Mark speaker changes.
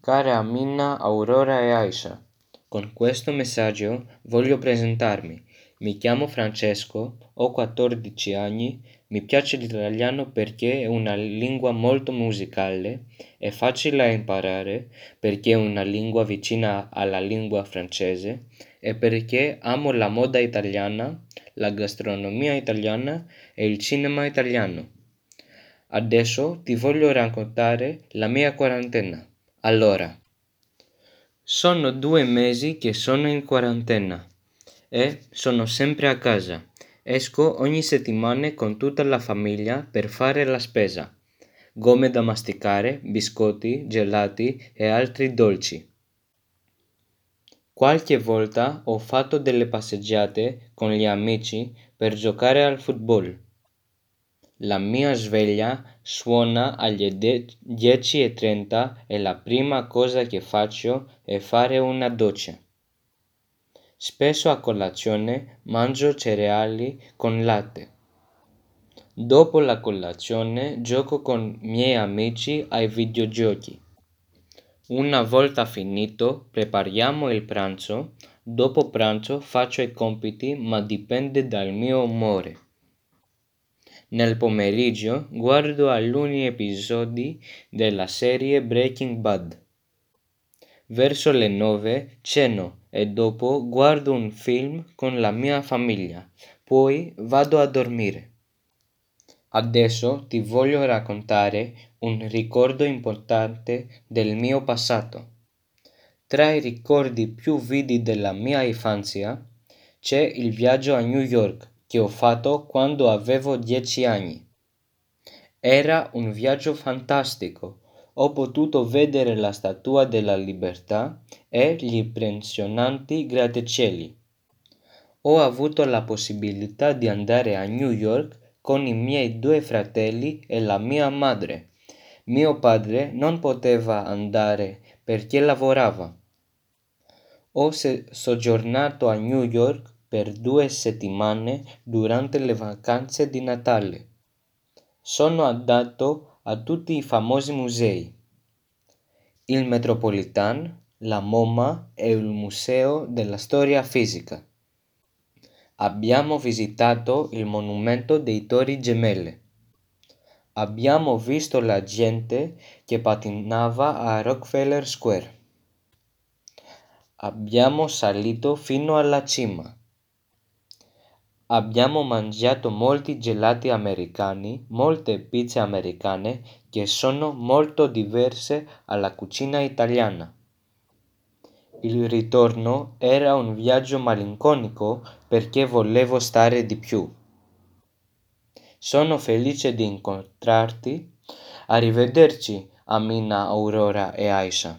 Speaker 1: Cara Amina, Aurora e Aisha, con questo messaggio voglio presentarmi. Mi chiamo Francesco, ho 14 anni, mi piace l'italiano perché è una lingua molto musicale, è facile da imparare perché è una lingua vicina alla lingua francese e perché amo la moda italiana, la gastronomia italiana e il cinema italiano. Adesso ti voglio raccontare la mia quarantena. Allora, sono due mesi che sono in quarantena e sono sempre a casa. Esco ogni settimana con tutta la famiglia per fare la spesa. Gomme da masticare, biscotti, gelati e altri dolci. Qualche volta ho fatto delle passeggiate con gli amici per giocare al football. La mia sveglia suona alle 10.30 e la prima cosa che faccio è fare una doccia. Spesso a colazione mangio cereali con latte. Dopo la colazione gioco con miei amici ai videogiochi. Una volta finito prepariamo il pranzo, dopo pranzo faccio i compiti ma dipende dal mio umore. Nel pomeriggio guardo alcuni episodi della serie Breaking Bad. Verso le nove ceno e dopo guardo un film con la mia famiglia, poi vado a dormire. Adesso ti voglio raccontare un ricordo importante del mio passato. Tra i ricordi più vidi della mia infanzia c'è il viaggio a New York che ho fatto quando avevo dieci anni. Era un viaggio fantastico. Ho potuto vedere la Statua della Libertà e gli impressionanti grattacieli. Ho avuto la possibilità di andare a New York con i miei due fratelli e la mia madre. Mio padre non poteva andare perché lavorava. Ho soggiornato a New York per due settimane durante le vacanze di Natale. Sono andato a tutti i famosi musei, il Metropolitan, la MoMA e il Museo della Storia Fisica. Abbiamo visitato il monumento dei Tori Gemelle. Abbiamo visto la gente che pattinava a Rockefeller Square. Abbiamo salito fino alla cima. Abbiamo mangiato molti gelati americani, molte pizze americane che sono molto diverse alla cucina italiana. Il ritorno era un viaggio malinconico perché volevo stare di più. Sono felice di incontrarti. Arrivederci, Amina, Aurora e Aisha.